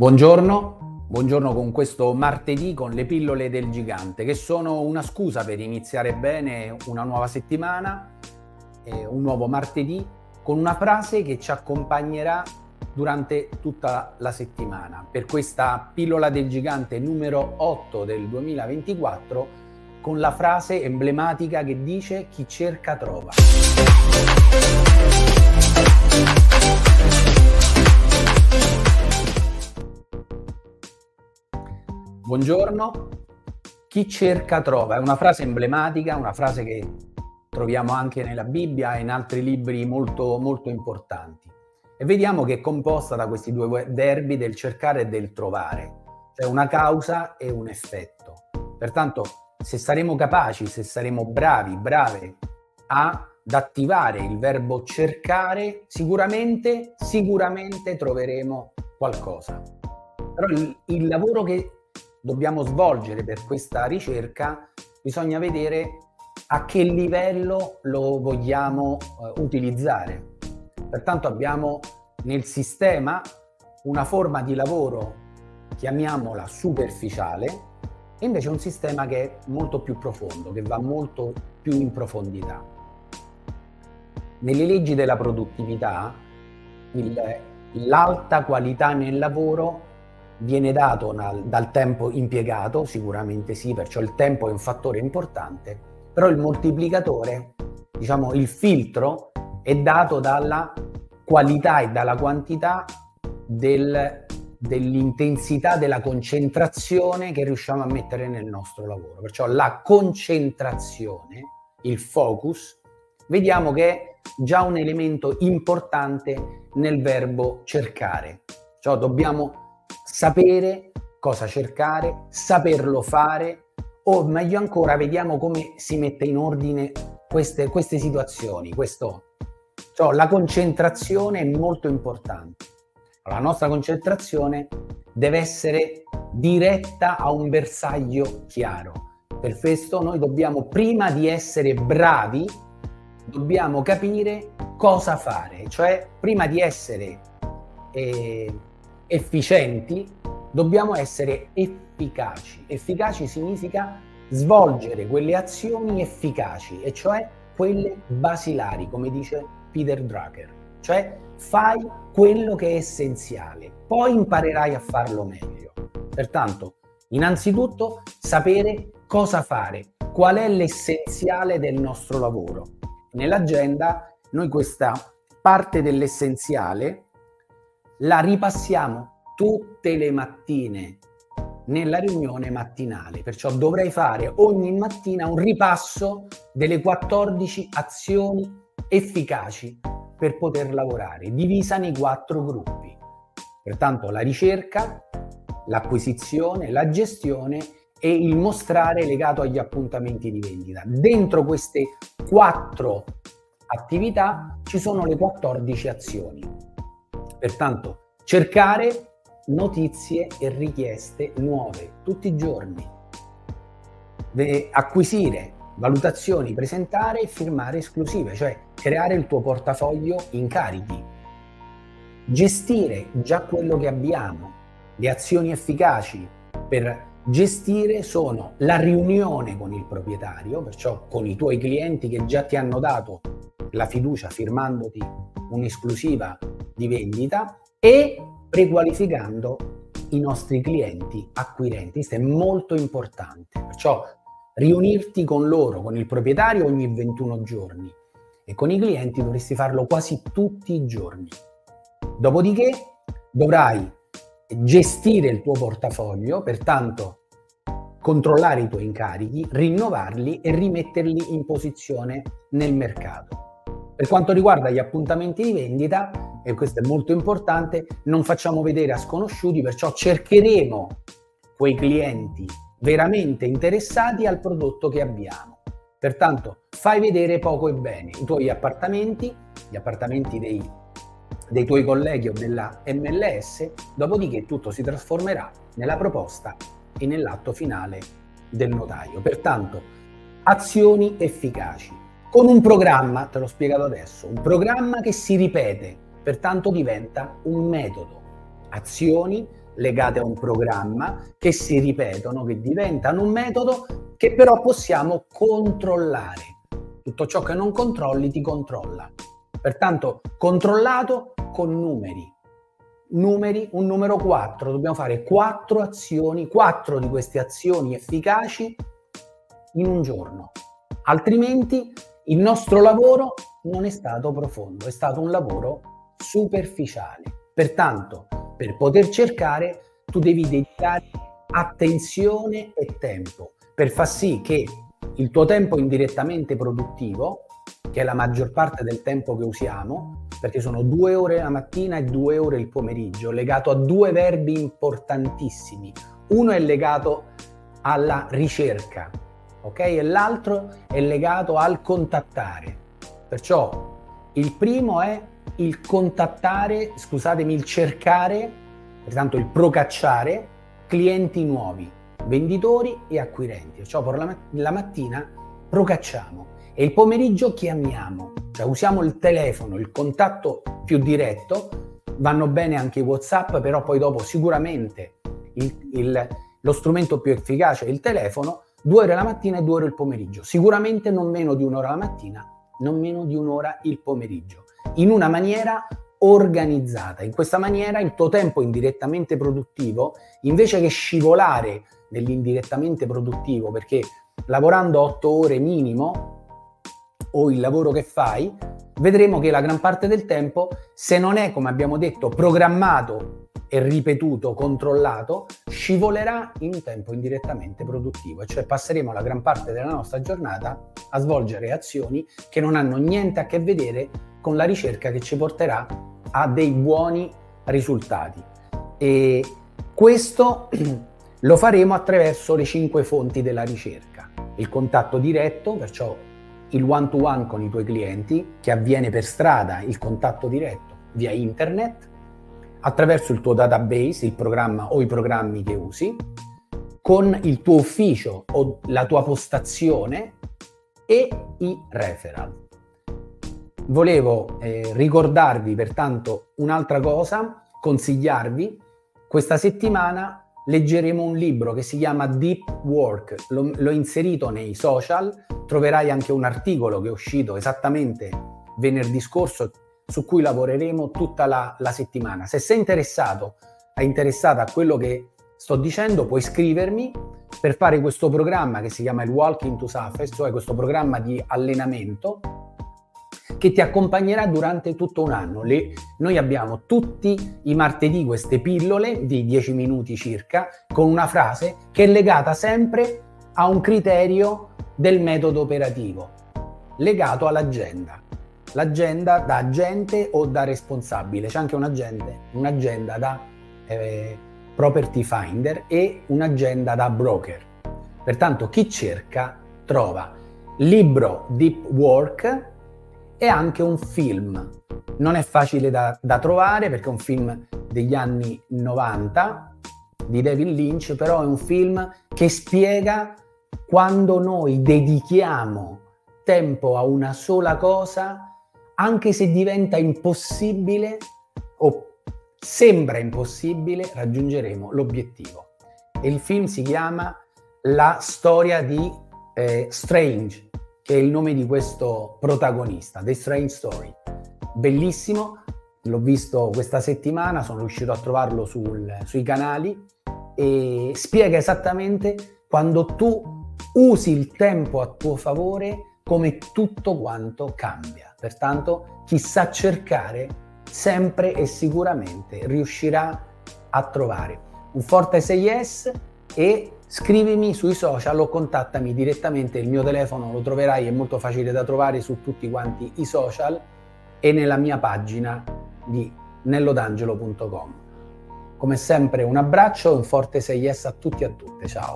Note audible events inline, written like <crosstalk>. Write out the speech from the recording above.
Buongiorno, buongiorno con questo martedì con le pillole del gigante che sono una scusa per iniziare bene una nuova settimana, eh, un nuovo martedì con una frase che ci accompagnerà durante tutta la settimana. Per questa pillola del gigante numero 8 del 2024 con la frase emblematica che dice chi cerca trova. Buongiorno, chi cerca trova, è una frase emblematica, una frase che troviamo anche nella Bibbia e in altri libri molto, molto importanti. E vediamo che è composta da questi due verbi del cercare e del trovare, cioè una causa e un effetto. Pertanto, se saremo capaci, se saremo bravi, brave ad attivare il verbo cercare, sicuramente, sicuramente troveremo qualcosa. Però il, il lavoro che dobbiamo svolgere per questa ricerca, bisogna vedere a che livello lo vogliamo eh, utilizzare. Pertanto abbiamo nel sistema una forma di lavoro, chiamiamola superficiale, e invece un sistema che è molto più profondo, che va molto più in profondità. Nelle leggi della produttività, il, l'alta qualità nel lavoro viene dato dal, dal tempo impiegato, sicuramente sì, perciò il tempo è un fattore importante, però il moltiplicatore, diciamo il filtro, è dato dalla qualità e dalla quantità del, dell'intensità della concentrazione che riusciamo a mettere nel nostro lavoro. Perciò la concentrazione, il focus, vediamo che è già un elemento importante nel verbo cercare. Cioè dobbiamo sapere cosa cercare, saperlo fare o meglio ancora vediamo come si mette in ordine queste, queste situazioni. Questo, cioè, la concentrazione è molto importante. La nostra concentrazione deve essere diretta a un bersaglio chiaro. Per questo noi dobbiamo, prima di essere bravi, dobbiamo capire cosa fare, cioè prima di essere eh, efficienti, dobbiamo essere efficaci. Efficaci significa svolgere quelle azioni efficaci, e cioè quelle basilari, come dice Peter Drucker. Cioè fai quello che è essenziale, poi imparerai a farlo meglio. Pertanto, innanzitutto sapere cosa fare, qual è l'essenziale del nostro lavoro. Nell'agenda noi questa parte dell'essenziale la ripassiamo tutte le mattine nella riunione mattinale, perciò dovrei fare ogni mattina un ripasso delle 14 azioni efficaci per poter lavorare, divisa nei quattro gruppi. Pertanto la ricerca, l'acquisizione, la gestione e il mostrare legato agli appuntamenti di vendita. Dentro queste quattro attività ci sono le 14 azioni. Pertanto cercare notizie e richieste nuove tutti i giorni, acquisire valutazioni, presentare e firmare esclusive, cioè creare il tuo portafoglio incarichi, gestire già quello che abbiamo, le azioni efficaci per gestire sono la riunione con il proprietario, perciò con i tuoi clienti che già ti hanno dato la fiducia firmandoti un'esclusiva di vendita e prequalificando i nostri clienti acquirenti. Questo è molto importante. Perciò riunirti con loro, con il proprietario ogni 21 giorni e con i clienti dovresti farlo quasi tutti i giorni. Dopodiché dovrai gestire il tuo portafoglio, pertanto controllare i tuoi incarichi, rinnovarli e rimetterli in posizione nel mercato. Per quanto riguarda gli appuntamenti di vendita, e questo è molto importante, non facciamo vedere a sconosciuti, perciò cercheremo quei clienti veramente interessati al prodotto che abbiamo. Pertanto fai vedere poco e bene i tuoi appartamenti, gli appartamenti dei, dei tuoi colleghi o della MLS, dopodiché tutto si trasformerà nella proposta e nell'atto finale del notaio. Pertanto azioni efficaci con un programma, te l'ho spiegato adesso, un programma che si ripete, pertanto diventa un metodo. Azioni, legate a un programma che si ripetono, che diventano un metodo che però possiamo controllare. Tutto ciò che non controlli ti controlla. Pertanto controllato con numeri. Numeri, un numero 4, dobbiamo fare quattro azioni, quattro di queste azioni efficaci in un giorno. Altrimenti il nostro lavoro non è stato profondo, è stato un lavoro superficiale. Pertanto, per poter cercare, tu devi dedicare attenzione e tempo per far sì che il tuo tempo indirettamente produttivo, che è la maggior parte del tempo che usiamo, perché sono due ore la mattina e due ore il pomeriggio, legato a due verbi importantissimi. Uno è legato alla ricerca, ok? E l'altro è legato al contattare. Perciò il primo è il contattare, scusatemi, il cercare, pertanto il procacciare clienti nuovi, venditori e acquirenti. Perciò per la, la mattina procacciamo e il pomeriggio chiamiamo, cioè usiamo il telefono, il contatto più diretto, vanno bene anche i WhatsApp, però poi dopo sicuramente il, il, lo strumento più efficace è il telefono, due ore la mattina e due ore il pomeriggio, sicuramente non meno di un'ora la mattina, non meno di un'ora il pomeriggio, in una maniera organizzata. In questa maniera il tuo tempo indirettamente produttivo, invece che scivolare nell'indirettamente produttivo, perché lavorando otto ore minimo o il lavoro che fai, vedremo che la gran parte del tempo, se non è, come abbiamo detto, programmato e ripetuto, controllato, scivolerà in un tempo indirettamente produttivo, cioè passeremo la gran parte della nostra giornata a svolgere azioni che non hanno niente a che vedere con la ricerca che ci porterà a dei buoni risultati. E questo <clears throat> lo faremo attraverso le cinque fonti della ricerca. Il contatto diretto, perciò il one-to-one con i tuoi clienti, che avviene per strada, il contatto diretto via internet, attraverso il tuo database, il programma o i programmi che usi, con il tuo ufficio o la tua postazione e i referral. Volevo eh, ricordarvi pertanto un'altra cosa, consigliarvi, questa settimana leggeremo un libro che si chiama Deep Work, l'ho, l'ho inserito nei social, troverai anche un articolo che è uscito esattamente venerdì scorso su cui lavoreremo tutta la, la settimana. Se sei interessato, è interessata a quello che sto dicendo, puoi scrivermi per fare questo programma che si chiama il Walking to Success, cioè questo programma di allenamento che ti accompagnerà durante tutto un anno. Le, noi abbiamo tutti i martedì queste pillole di 10 minuti circa con una frase che è legata sempre a un criterio del metodo operativo, legato all'agenda l'agenda da agente o da responsabile. C'è anche un'agenda, un'agenda da eh, property finder e un'agenda da broker. Pertanto chi cerca trova libro Deep Work e anche un film. Non è facile da, da trovare perché è un film degli anni 90 di David Lynch, però è un film che spiega quando noi dedichiamo tempo a una sola cosa anche se diventa impossibile o sembra impossibile, raggiungeremo l'obiettivo. E il film si chiama La storia di eh, Strange, che è il nome di questo protagonista, The Strange Story. Bellissimo, l'ho visto questa settimana, sono riuscito a trovarlo sul, sui canali e spiega esattamente quando tu usi il tempo a tuo favore come tutto quanto cambia. Pertanto chi sa cercare sempre e sicuramente riuscirà a trovare. Un forte 6S e scrivimi sui social o contattami direttamente, il mio telefono lo troverai, è molto facile da trovare su tutti quanti i social e nella mia pagina di nellodangelo.com. Come sempre un abbraccio e un forte 6S a tutti e a tutte, ciao!